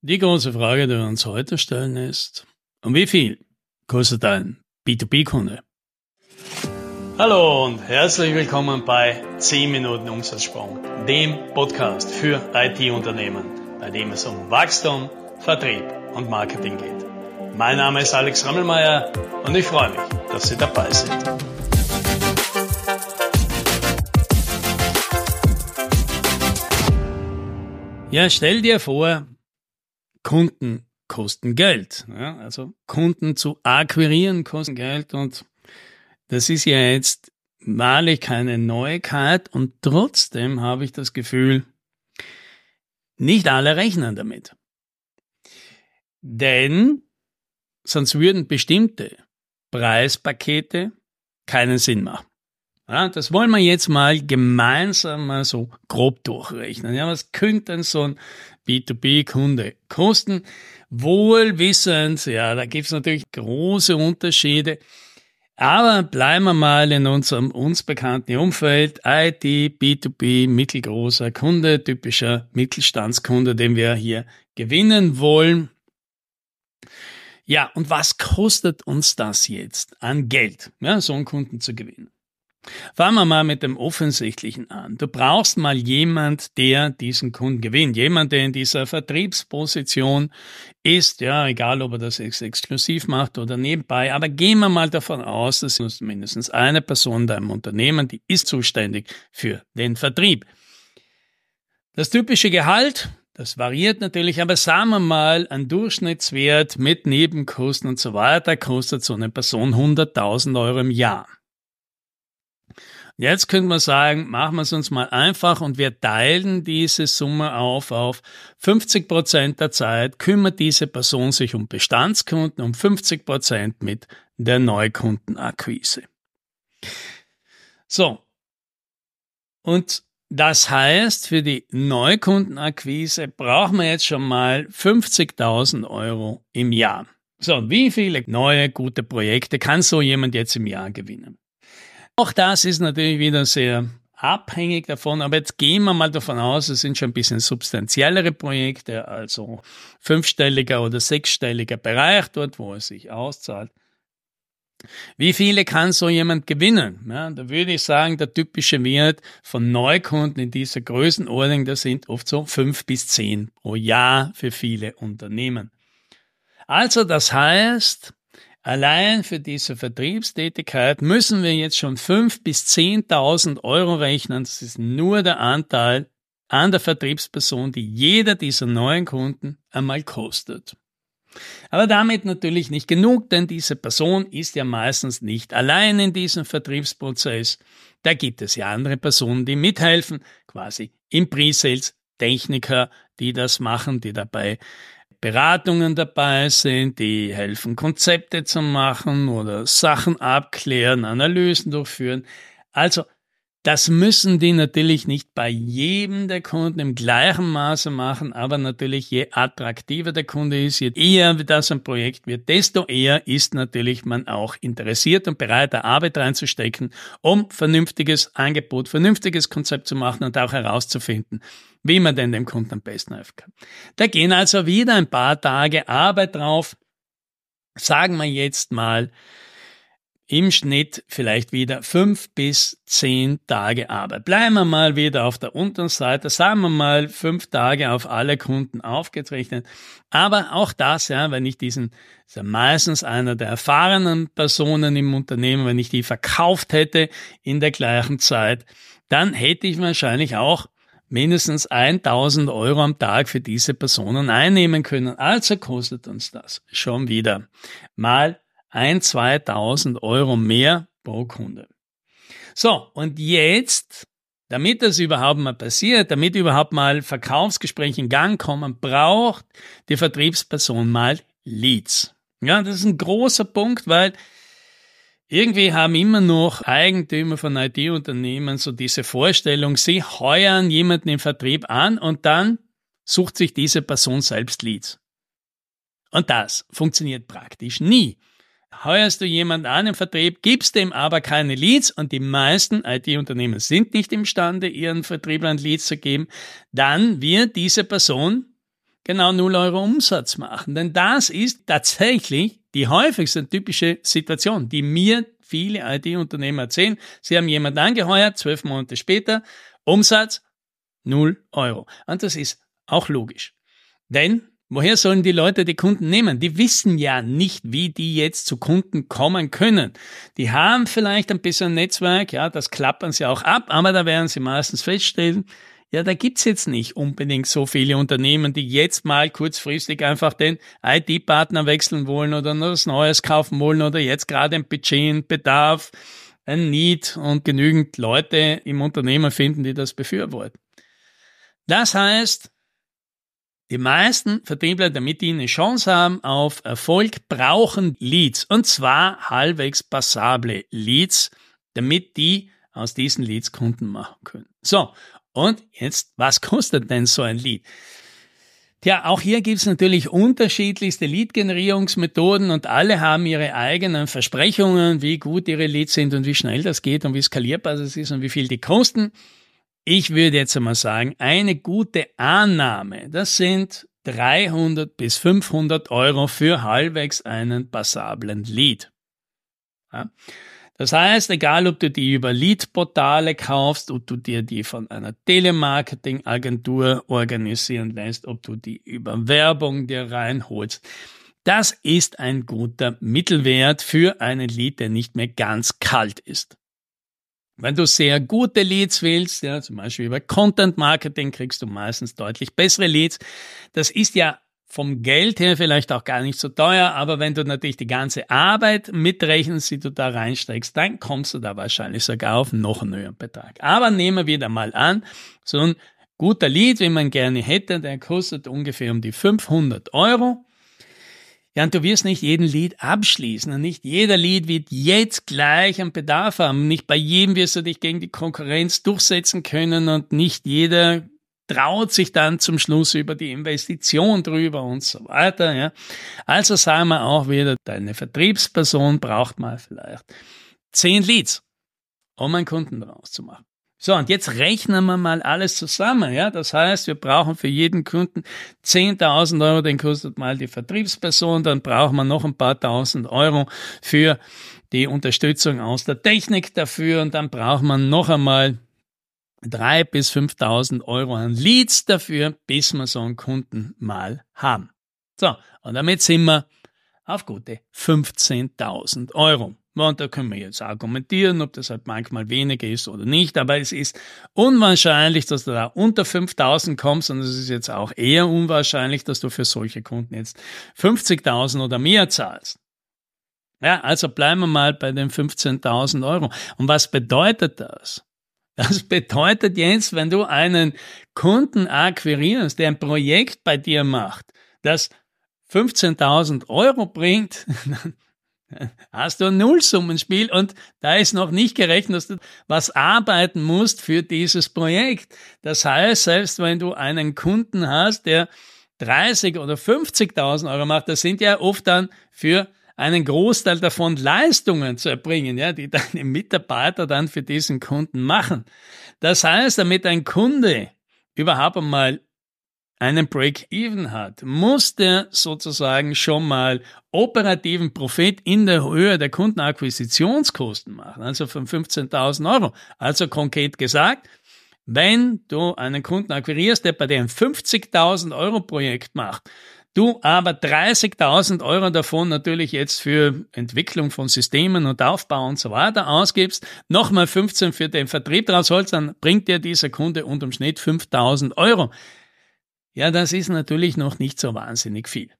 Die große Frage, die wir uns heute stellen, ist, um wie viel kostet ein B2B-Kunde? Hallo und herzlich willkommen bei 10 Minuten Umsatzsprung, dem Podcast für IT-Unternehmen, bei dem es um Wachstum, Vertrieb und Marketing geht. Mein Name ist Alex Rammelmeier und ich freue mich, dass Sie dabei sind. Ja, stell dir vor, Kunden kosten Geld. Ja, also Kunden zu akquirieren kosten Geld und das ist ja jetzt wahrlich keine Neuigkeit und trotzdem habe ich das Gefühl, nicht alle rechnen damit. Denn sonst würden bestimmte Preispakete keinen Sinn machen. Ja, das wollen wir jetzt mal gemeinsam mal so grob durchrechnen. Ja, was könnte denn so ein B2B-Kunde kosten? Wohl wissend, ja, da gibt es natürlich große Unterschiede. Aber bleiben wir mal in unserem uns bekannten Umfeld. IT, B2B, mittelgroßer Kunde, typischer Mittelstandskunde, den wir hier gewinnen wollen. Ja, und was kostet uns das jetzt an Geld, ja, so einen Kunden zu gewinnen? Fangen wir mal mit dem Offensichtlichen an. Du brauchst mal jemand, der diesen Kunden gewinnt. Jemand, der in dieser Vertriebsposition ist, ja, egal ob er das exklusiv macht oder nebenbei. Aber gehen wir mal davon aus, dass mindestens eine Person in deinem Unternehmen, die ist zuständig für den Vertrieb. Das typische Gehalt, das variiert natürlich, aber sagen wir mal, ein Durchschnittswert mit Nebenkosten und so weiter kostet so eine Person 100.000 Euro im Jahr. Jetzt könnte man sagen, machen wir es uns mal einfach und wir teilen diese Summe auf auf 50 Prozent der Zeit kümmert diese Person sich um Bestandskunden, um 50 Prozent mit der Neukundenakquise. So. Und das heißt, für die Neukundenakquise brauchen wir jetzt schon mal 50.000 Euro im Jahr. So, wie viele neue gute Projekte kann so jemand jetzt im Jahr gewinnen? Auch das ist natürlich wieder sehr abhängig davon, aber jetzt gehen wir mal davon aus, es sind schon ein bisschen substanziellere Projekte, also fünfstelliger oder sechsstelliger Bereich dort, wo es sich auszahlt. Wie viele kann so jemand gewinnen? Ja, da würde ich sagen, der typische Wert von Neukunden in dieser Größenordnung, das sind oft so fünf bis zehn pro Jahr für viele Unternehmen. Also das heißt, Allein für diese Vertriebstätigkeit müssen wir jetzt schon 5.000 bis 10.000 Euro rechnen. Das ist nur der Anteil an der Vertriebsperson, die jeder dieser neuen Kunden einmal kostet. Aber damit natürlich nicht genug, denn diese Person ist ja meistens nicht allein in diesem Vertriebsprozess. Da gibt es ja andere Personen, die mithelfen, quasi im Pre-Sales, Techniker, die das machen, die dabei Beratungen dabei sind, die helfen, Konzepte zu machen oder Sachen abklären, Analysen durchführen. Also, das müssen die natürlich nicht bei jedem der Kunden im gleichen Maße machen, aber natürlich je attraktiver der Kunde ist, je eher das ein Projekt wird, desto eher ist natürlich man auch interessiert und bereit, da Arbeit reinzustecken, um vernünftiges Angebot, vernünftiges Konzept zu machen und auch herauszufinden, wie man denn dem Kunden am besten helfen kann. Da gehen also wieder ein paar Tage Arbeit drauf. Sagen wir jetzt mal im Schnitt vielleicht wieder fünf bis zehn Tage Arbeit. Bleiben wir mal wieder auf der unteren Seite, sagen wir mal fünf Tage auf alle Kunden aufgerechnet. Aber auch das, ja, wenn ich diesen, ist ja meistens einer der erfahrenen Personen im Unternehmen, wenn ich die verkauft hätte in der gleichen Zeit, dann hätte ich wahrscheinlich auch mindestens 1000 Euro am Tag für diese Personen einnehmen können. Also kostet uns das schon wieder mal 1, 2000 Euro mehr pro Kunde. So, und jetzt, damit das überhaupt mal passiert, damit überhaupt mal Verkaufsgespräche in Gang kommen, braucht die Vertriebsperson mal Leads. Ja, das ist ein großer Punkt, weil irgendwie haben immer noch Eigentümer von IT-Unternehmen so diese Vorstellung, sie heuern jemanden im Vertrieb an und dann sucht sich diese Person selbst Leads. Und das funktioniert praktisch nie. Heuerst du jemanden an im Vertrieb, gibst dem aber keine Leads und die meisten IT-Unternehmen sind nicht imstande, ihren Vertrieblern Leads zu geben, dann wird diese Person genau 0 Euro Umsatz machen. Denn das ist tatsächlich die häufigste typische Situation, die mir viele IT-Unternehmen erzählen. Sie haben jemanden angeheuert, zwölf Monate später, Umsatz 0 Euro. Und das ist auch logisch. Denn Woher sollen die Leute die Kunden nehmen? Die wissen ja nicht, wie die jetzt zu Kunden kommen können. Die haben vielleicht ein bisschen Netzwerk, ja, das klappern sie auch ab, aber da werden sie meistens feststellen, ja, da gibt's jetzt nicht unbedingt so viele Unternehmen, die jetzt mal kurzfristig einfach den IT-Partner wechseln wollen oder noch was Neues kaufen wollen oder jetzt gerade ein Budget, ein Bedarf, ein Need und genügend Leute im Unternehmen finden, die das befürworten. Das heißt, die meisten Vertriebler, damit die eine Chance haben auf Erfolg, brauchen Leads. Und zwar halbwegs passable Leads, damit die aus diesen Leads Kunden machen können. So, und jetzt, was kostet denn so ein Lead? Tja, auch hier gibt es natürlich unterschiedlichste Lead-Generierungsmethoden und alle haben ihre eigenen Versprechungen, wie gut ihre Leads sind und wie schnell das geht und wie skalierbar das ist und wie viel die kosten. Ich würde jetzt einmal sagen, eine gute Annahme, das sind 300 bis 500 Euro für halbwegs einen passablen Lead. Ja. Das heißt, egal ob du die über Lead-Portale kaufst, ob du dir die von einer Telemarketing-Agentur organisieren lässt, ob du die über Werbung dir reinholst, das ist ein guter Mittelwert für einen Lead, der nicht mehr ganz kalt ist. Wenn du sehr gute Leads willst, ja, zum Beispiel über Content Marketing kriegst du meistens deutlich bessere Leads. Das ist ja vom Geld her vielleicht auch gar nicht so teuer, aber wenn du natürlich die ganze Arbeit mitrechnest, die du da reinsteckst, dann kommst du da wahrscheinlich sogar auf noch einen höheren Betrag. Aber nehmen wir wieder mal an, so ein guter Lead, wie man gerne hätte, der kostet ungefähr um die 500 Euro. Ja, und du wirst nicht jeden Lied abschließen und nicht jeder Lied wird jetzt gleich einen Bedarf haben. Nicht bei jedem wirst du dich gegen die Konkurrenz durchsetzen können und nicht jeder traut sich dann zum Schluss über die Investition drüber und so weiter. Ja. Also sagen wir auch wieder, deine Vertriebsperson braucht mal vielleicht zehn Leads, um einen Kunden daraus zu machen. So, und jetzt rechnen wir mal alles zusammen. Ja, das heißt, wir brauchen für jeden Kunden 10.000 Euro, den kostet mal die Vertriebsperson, dann brauchen wir noch ein paar tausend Euro für die Unterstützung aus der Technik dafür und dann braucht man noch einmal drei bis 5.000 Euro an Leads dafür, bis wir so einen Kunden mal haben. So, und damit sind wir auf gute 15.000 Euro. Und da können wir jetzt argumentieren, ob das halt manchmal weniger ist oder nicht, aber es ist unwahrscheinlich, dass du da unter 5000 kommst und es ist jetzt auch eher unwahrscheinlich, dass du für solche Kunden jetzt 50.000 oder mehr zahlst. Ja, also bleiben wir mal bei den 15.000 Euro. Und was bedeutet das? Das bedeutet jetzt, wenn du einen Kunden akquirierst, der ein Projekt bei dir macht, das 15.000 Euro bringt, dann hast du ein Nullsummenspiel und da ist noch nicht gerechnet, dass du was arbeiten musst für dieses Projekt. Das heißt, selbst wenn du einen Kunden hast, der 30 oder 50.000 Euro macht, das sind ja oft dann für einen Großteil davon Leistungen zu erbringen, ja, die deine Mitarbeiter dann für diesen Kunden machen. Das heißt, damit ein Kunde überhaupt einmal einen Break-Even hat, muss der sozusagen schon mal operativen Profit in der Höhe der Kundenakquisitionskosten machen, also von 15.000 Euro. Also konkret gesagt, wenn du einen Kunden akquirierst, der bei dir ein 50.000 Euro Projekt macht, du aber 30.000 Euro davon natürlich jetzt für Entwicklung von Systemen und Aufbau und so weiter ausgibst, nochmal 15 für den Vertrieb rausholst, dann bringt dir dieser Kunde unterm Schnitt 5.000 Euro. Ja, das ist natürlich noch nicht so wahnsinnig viel.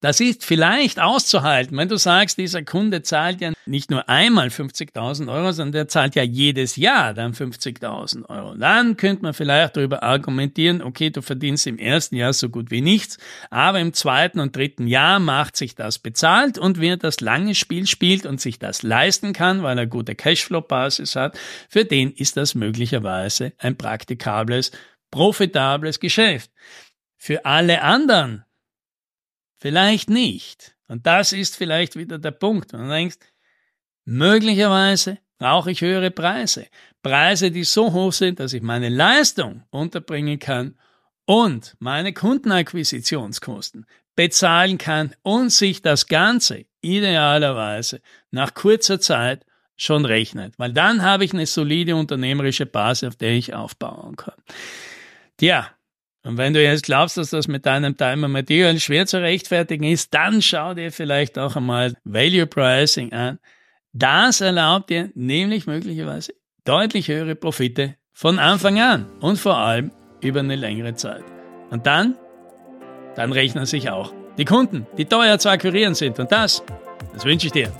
Das ist vielleicht auszuhalten, wenn du sagst, dieser Kunde zahlt ja nicht nur einmal 50.000 Euro, sondern der zahlt ja jedes Jahr dann 50.000 Euro. Dann könnte man vielleicht darüber argumentieren, okay, du verdienst im ersten Jahr so gut wie nichts, aber im zweiten und dritten Jahr macht sich das bezahlt und wer das lange Spiel spielt und sich das leisten kann, weil er gute Cashflow-Basis hat, für den ist das möglicherweise ein praktikables profitables Geschäft. Für alle anderen vielleicht nicht. Und das ist vielleicht wieder der Punkt. Und du denkst, möglicherweise brauche ich höhere Preise. Preise, die so hoch sind, dass ich meine Leistung unterbringen kann, und meine Kundenakquisitionskosten bezahlen kann und sich das Ganze idealerweise nach kurzer Zeit schon rechnet, weil dann habe ich eine solide unternehmerische Basis, auf der ich aufbauen kann. Tja, und wenn du jetzt glaubst, dass das mit deinem Timer Material schwer zu rechtfertigen ist, dann schau dir vielleicht auch einmal Value Pricing an. Das erlaubt dir nämlich möglicherweise deutlich höhere Profite von Anfang an und vor allem über eine längere Zeit. Und dann, dann rechnen sich auch die Kunden, die teuer zu akquirieren sind. Und das, das wünsche ich dir.